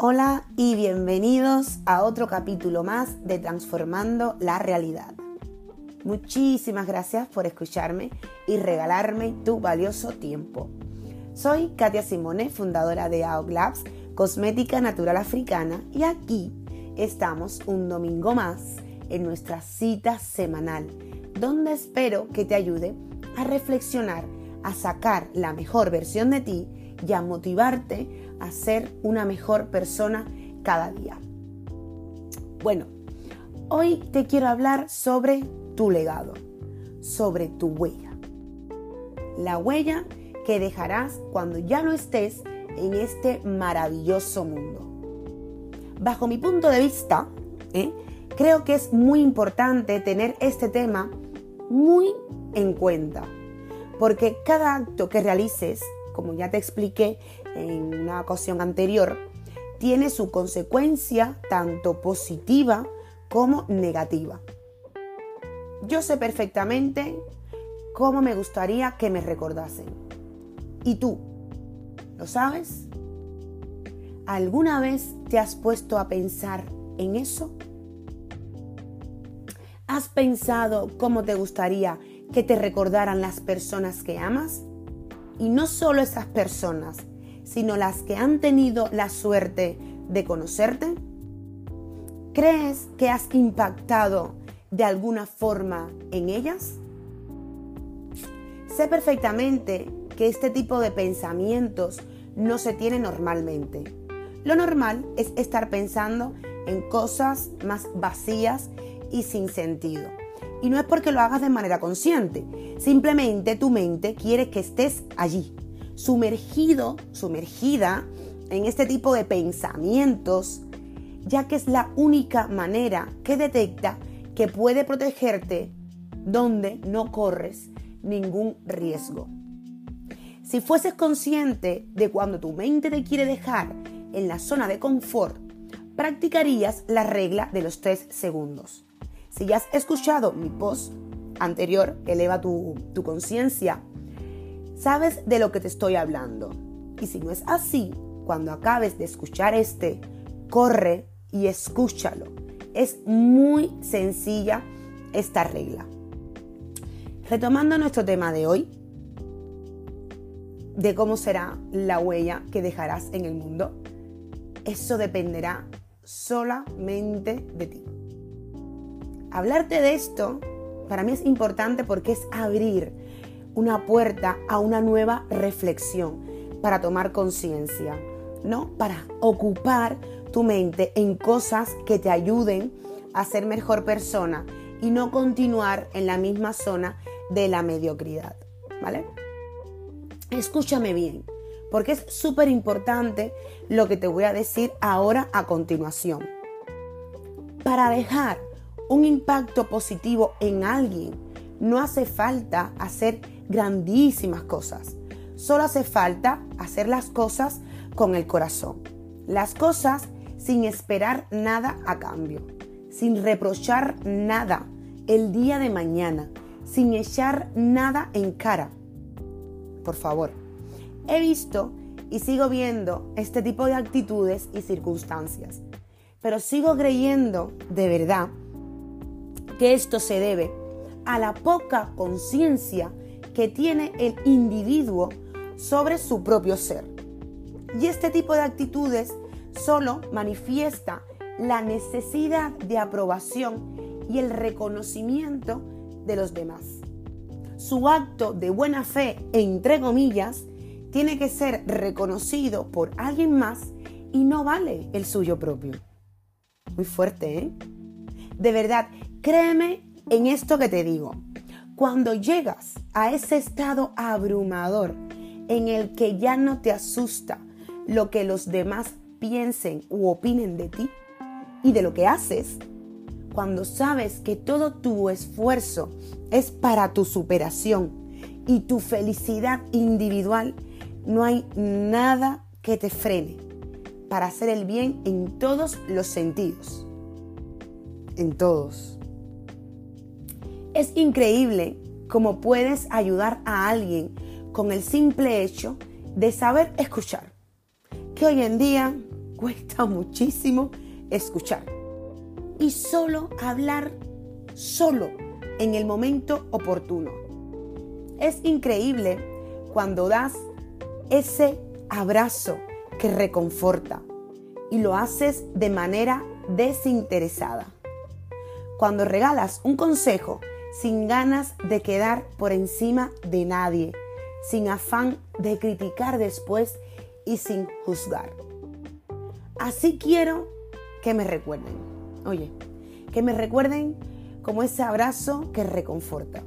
Hola y bienvenidos a otro capítulo más de Transformando la Realidad. Muchísimas gracias por escucharme y regalarme tu valioso tiempo. Soy Katia Simone, fundadora de AOG Labs, cosmética natural africana, y aquí estamos un domingo más en nuestra cita semanal, donde espero que te ayude a reflexionar, a sacar la mejor versión de ti y a motivarte a ser una mejor persona cada día. Bueno, hoy te quiero hablar sobre tu legado, sobre tu huella. La huella que dejarás cuando ya no estés en este maravilloso mundo. Bajo mi punto de vista, ¿eh? creo que es muy importante tener este tema muy en cuenta, porque cada acto que realices, como ya te expliqué en una ocasión anterior, tiene su consecuencia tanto positiva como negativa. Yo sé perfectamente cómo me gustaría que me recordasen. ¿Y tú? ¿Lo sabes? ¿Alguna vez te has puesto a pensar en eso? ¿Has pensado cómo te gustaría que te recordaran las personas que amas? Y no solo esas personas, sino las que han tenido la suerte de conocerte? ¿Crees que has impactado de alguna forma en ellas? Sé perfectamente que este tipo de pensamientos no se tiene normalmente. Lo normal es estar pensando en cosas más vacías y sin sentido. Y no es porque lo hagas de manera consciente, simplemente tu mente quiere que estés allí, sumergido, sumergida en este tipo de pensamientos, ya que es la única manera que detecta que puede protegerte donde no corres ningún riesgo. Si fueses consciente de cuando tu mente te quiere dejar en la zona de confort, practicarías la regla de los tres segundos. Si ya has escuchado mi post anterior, eleva tu, tu conciencia sabes de lo que te estoy hablando. Y si no es así, cuando acabes de escuchar este, corre y escúchalo. Es muy sencilla esta regla. Retomando nuestro tema de hoy, de cómo será la huella que dejarás en el mundo, eso dependerá solamente de ti. Hablarte de esto para mí es importante porque es abrir una puerta a una nueva reflexión para tomar conciencia, ¿no? Para ocupar tu mente en cosas que te ayuden a ser mejor persona y no continuar en la misma zona de la mediocridad, ¿vale? Escúchame bien, porque es súper importante lo que te voy a decir ahora a continuación. Para dejar un impacto positivo en alguien, no hace falta hacer grandísimas cosas. Solo hace falta hacer las cosas con el corazón. Las cosas sin esperar nada a cambio, sin reprochar nada el día de mañana, sin echar nada en cara. Por favor, he visto y sigo viendo este tipo de actitudes y circunstancias, pero sigo creyendo de verdad que esto se debe a la poca conciencia que tiene el individuo sobre su propio ser. Y este tipo de actitudes solo manifiesta la necesidad de aprobación y el reconocimiento de los demás. Su acto de buena fe, entre comillas, tiene que ser reconocido por alguien más y no vale el suyo propio. Muy fuerte, ¿eh? De verdad, créeme en esto que te digo. Cuando llegas a ese estado abrumador en el que ya no te asusta lo que los demás piensen u opinen de ti y de lo que haces, cuando sabes que todo tu esfuerzo es para tu superación y tu felicidad individual, no hay nada que te frene para hacer el bien en todos los sentidos. En todos. Es increíble cómo puedes ayudar a alguien con el simple hecho de saber escuchar. Que hoy en día cuesta muchísimo escuchar. Y solo hablar, solo en el momento oportuno. Es increíble cuando das ese abrazo que reconforta y lo haces de manera desinteresada. Cuando regalas un consejo sin ganas de quedar por encima de nadie, sin afán de criticar después y sin juzgar. Así quiero que me recuerden. Oye, que me recuerden como ese abrazo que reconforta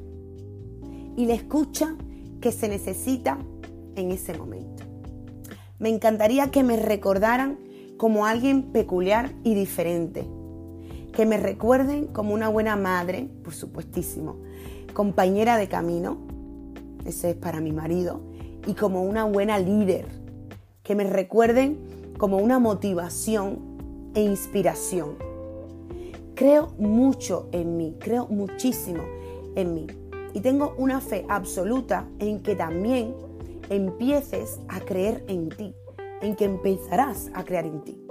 y la escucha que se necesita en ese momento. Me encantaría que me recordaran como alguien peculiar y diferente. Que me recuerden como una buena madre, por supuestísimo, compañera de camino, ese es para mi marido, y como una buena líder. Que me recuerden como una motivación e inspiración. Creo mucho en mí, creo muchísimo en mí. Y tengo una fe absoluta en que también empieces a creer en ti, en que empezarás a crear en ti.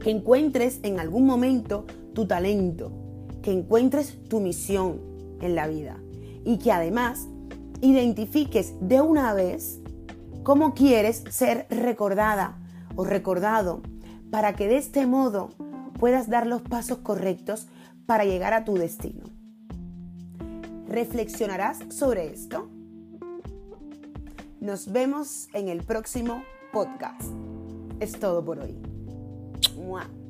Que encuentres en algún momento tu talento, que encuentres tu misión en la vida y que además identifiques de una vez cómo quieres ser recordada o recordado para que de este modo puedas dar los pasos correctos para llegar a tu destino. ¿Reflexionarás sobre esto? Nos vemos en el próximo podcast. Es todo por hoy. moi.